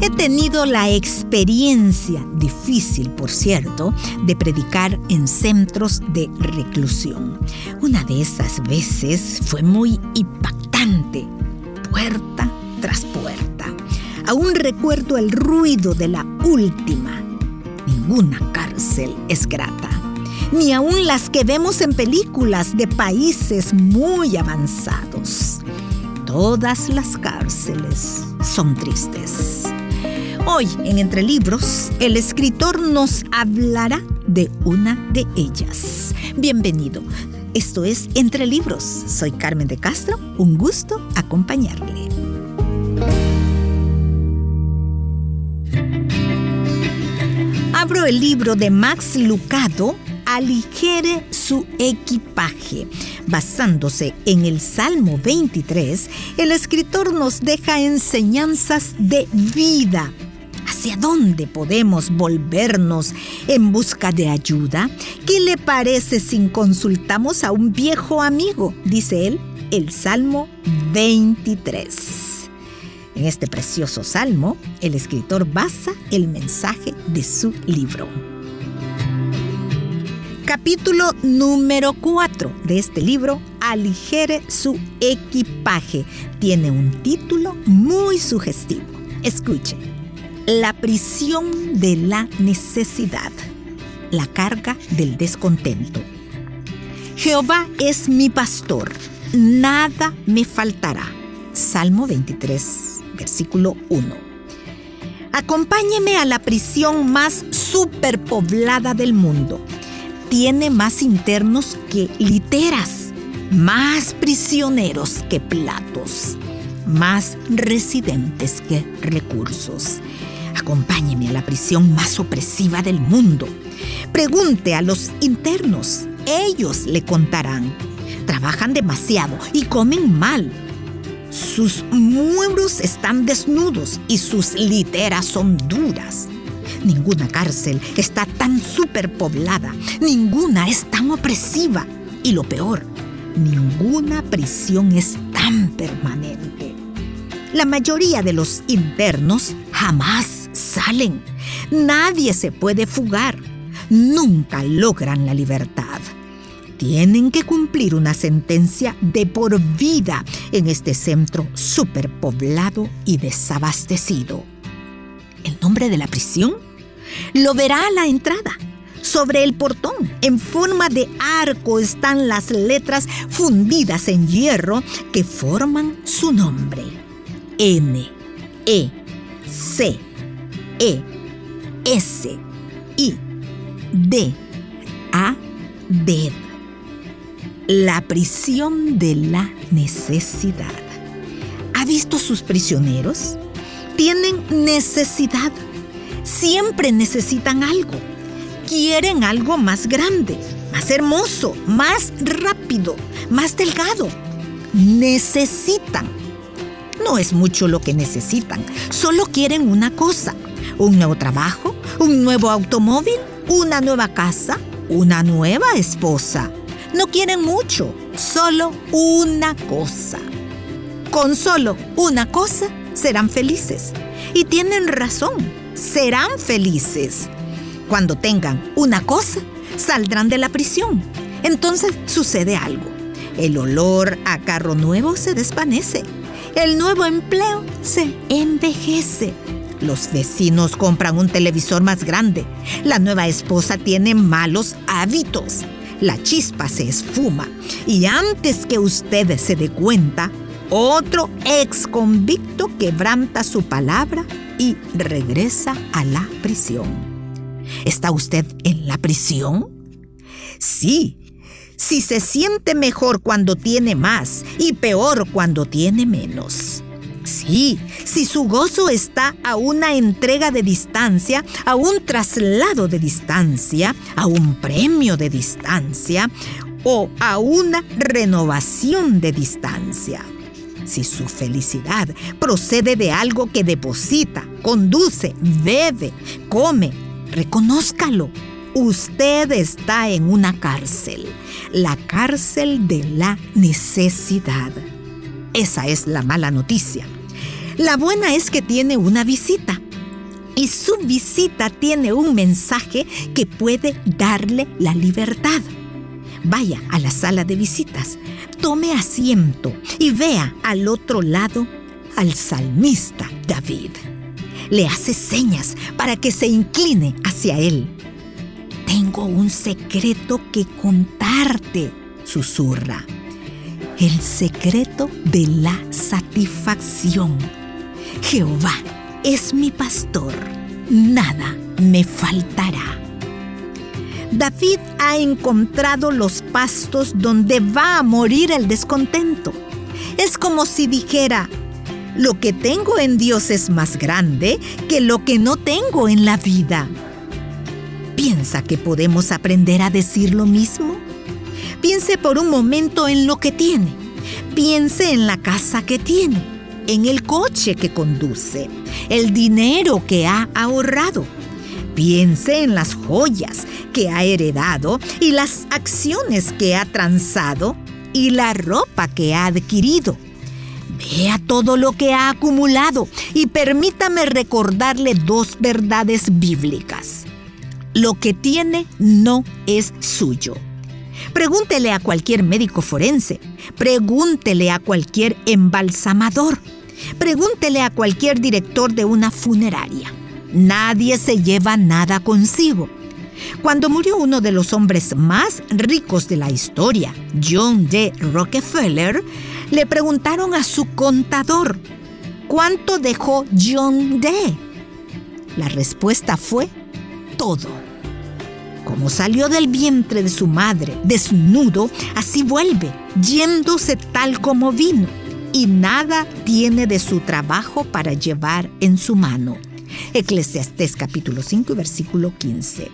He tenido la experiencia, difícil por cierto, de predicar en centros de reclusión. Una de esas veces fue muy impactante, puerta tras puerta. Aún recuerdo el ruido de la última. Ninguna cárcel es grata, ni aun las que vemos en películas de países muy avanzados. Todas las cárceles son tristes. Hoy, en Entre Libros, el escritor nos hablará de una de ellas. Bienvenido. Esto es Entre Libros. Soy Carmen de Castro. Un gusto acompañarle. Abro el libro de Max Lucado, Aligere su equipaje. Basándose en el Salmo 23, el escritor nos deja enseñanzas de vida ¿Hacia dónde podemos volvernos en busca de ayuda? ¿Qué le parece si consultamos a un viejo amigo? Dice él, el Salmo 23. En este precioso salmo, el escritor basa el mensaje de su libro. Capítulo número 4 de este libro, Aligere su equipaje. Tiene un título muy sugestivo. Escuche. La prisión de la necesidad, la carga del descontento. Jehová es mi pastor, nada me faltará. Salmo 23, versículo 1. Acompáñeme a la prisión más superpoblada del mundo. Tiene más internos que literas, más prisioneros que platos, más residentes que recursos. Acompáñeme a la prisión más opresiva del mundo. Pregunte a los internos. Ellos le contarán. Trabajan demasiado y comen mal. Sus muros están desnudos y sus literas son duras. Ninguna cárcel está superpoblada. Ninguna es tan opresiva. Y lo peor, ninguna prisión es tan permanente. La mayoría de los internos jamás salen. Nadie se puede fugar. Nunca logran la libertad. Tienen que cumplir una sentencia de por vida en este centro superpoblado y desabastecido. ¿El nombre de la prisión? Lo verá a la entrada. Sobre el portón, en forma de arco, están las letras fundidas en hierro que forman su nombre. N, E, C, e, S, I, D, A, D. La prisión de la necesidad. ¿Ha visto sus prisioneros? Tienen necesidad. Siempre necesitan algo. Quieren algo más grande, más hermoso, más rápido, más delgado. Necesitan. No es mucho lo que necesitan, solo quieren una cosa un nuevo trabajo, un nuevo automóvil, una nueva casa, una nueva esposa. No quieren mucho, solo una cosa. Con solo una cosa serán felices. Y tienen razón, serán felices. Cuando tengan una cosa, saldrán de la prisión. Entonces sucede algo. El olor a carro nuevo se desvanece. El nuevo empleo se envejece. Los vecinos compran un televisor más grande. La nueva esposa tiene malos hábitos. La chispa se esfuma. Y antes que usted se dé cuenta, otro ex convicto quebranta su palabra y regresa a la prisión. ¿Está usted en la prisión? Sí. Si se siente mejor cuando tiene más y peor cuando tiene menos. Sí, si su gozo está a una entrega de distancia, a un traslado de distancia, a un premio de distancia o a una renovación de distancia. Si su felicidad procede de algo que deposita, conduce, bebe, come, reconózcalo. Usted está en una cárcel, la cárcel de la necesidad. Esa es la mala noticia. La buena es que tiene una visita. Y su visita tiene un mensaje que puede darle la libertad. Vaya a la sala de visitas, tome asiento y vea al otro lado al salmista David. Le hace señas para que se incline hacia él. Tengo un secreto que contarte, susurra. El secreto de la satisfacción. Jehová es mi pastor, nada me faltará. David ha encontrado los pastos donde va a morir el descontento. Es como si dijera, lo que tengo en Dios es más grande que lo que no tengo en la vida. ¿Piensa que podemos aprender a decir lo mismo? Piense por un momento en lo que tiene. Piense en la casa que tiene, en el coche que conduce, el dinero que ha ahorrado Piense en las joyas que ha heredado y las acciones que ha transado y la ropa que ha adquirido. Vea todo lo que ha acumulado y permítame recordarle dos verdades bíblicas. Lo que tiene no es suyo. Pregúntele a cualquier médico forense, pregúntele a cualquier embalsamador, pregúntele a cualquier director de una funeraria. Nadie se lleva nada consigo. Cuando murió uno de los hombres más ricos de la historia, John D. Rockefeller, le preguntaron a su contador, ¿cuánto dejó John D? La respuesta fue todo. Como salió del vientre de su madre, desnudo, así vuelve, yéndose tal como vino, y nada tiene de su trabajo para llevar en su mano. Eclesiastés capítulo 5 versículo 15.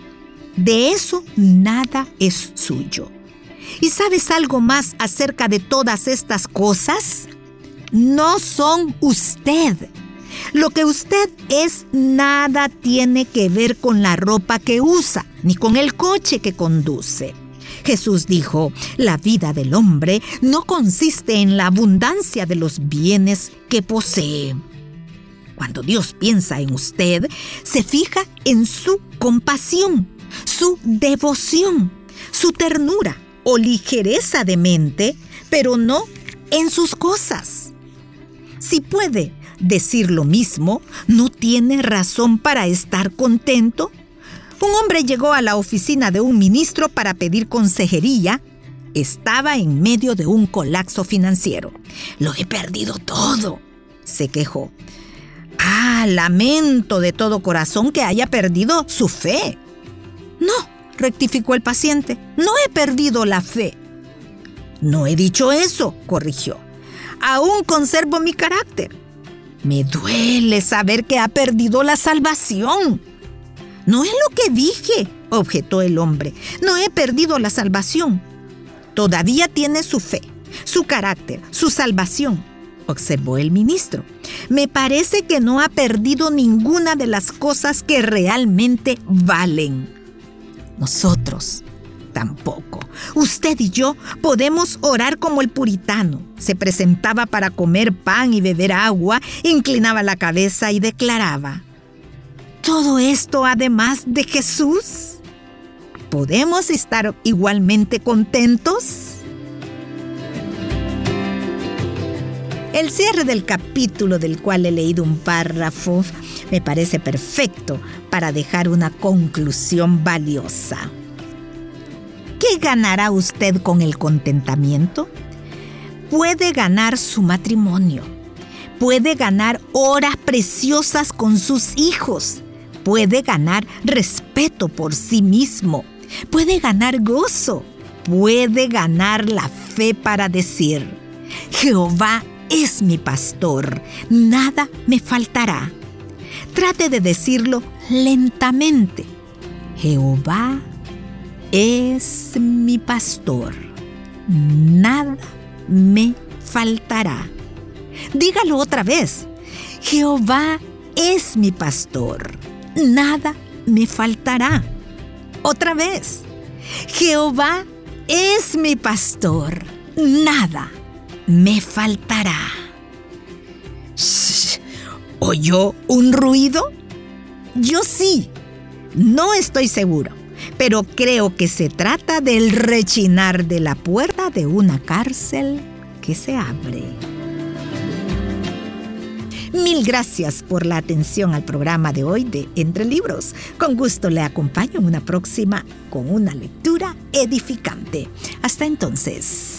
De eso nada es suyo. ¿Y sabes algo más acerca de todas estas cosas? No son usted. Lo que usted es nada tiene que ver con la ropa que usa, ni con el coche que conduce. Jesús dijo, la vida del hombre no consiste en la abundancia de los bienes que posee. Cuando Dios piensa en usted, se fija en su compasión, su devoción, su ternura o ligereza de mente, pero no en sus cosas. Si puede decir lo mismo, ¿no tiene razón para estar contento? Un hombre llegó a la oficina de un ministro para pedir consejería. Estaba en medio de un colapso financiero. Lo he perdido todo, se quejó. Ah, lamento de todo corazón que haya perdido su fe. No, rectificó el paciente, no he perdido la fe. No he dicho eso, corrigió. Aún conservo mi carácter. Me duele saber que ha perdido la salvación. No es lo que dije, objetó el hombre. No he perdido la salvación. Todavía tiene su fe, su carácter, su salvación observó el ministro. Me parece que no ha perdido ninguna de las cosas que realmente valen. Nosotros tampoco. Usted y yo podemos orar como el puritano. Se presentaba para comer pan y beber agua, inclinaba la cabeza y declaraba, ¿todo esto además de Jesús? ¿Podemos estar igualmente contentos? El cierre del capítulo del cual he leído un párrafo me parece perfecto para dejar una conclusión valiosa. ¿Qué ganará usted con el contentamiento? Puede ganar su matrimonio, puede ganar horas preciosas con sus hijos, puede ganar respeto por sí mismo, puede ganar gozo, puede ganar la fe para decir, Jehová es mi pastor, nada me faltará. Trate de decirlo lentamente. Jehová es mi pastor, nada me faltará. Dígalo otra vez. Jehová es mi pastor, nada me faltará. Otra vez. Jehová es mi pastor, nada me faltará. ¿Oyó un ruido? Yo sí. No estoy seguro, pero creo que se trata del rechinar de la puerta de una cárcel que se abre. Mil gracias por la atención al programa de hoy de Entre Libros. Con gusto le acompaño en una próxima con una lectura edificante. Hasta entonces.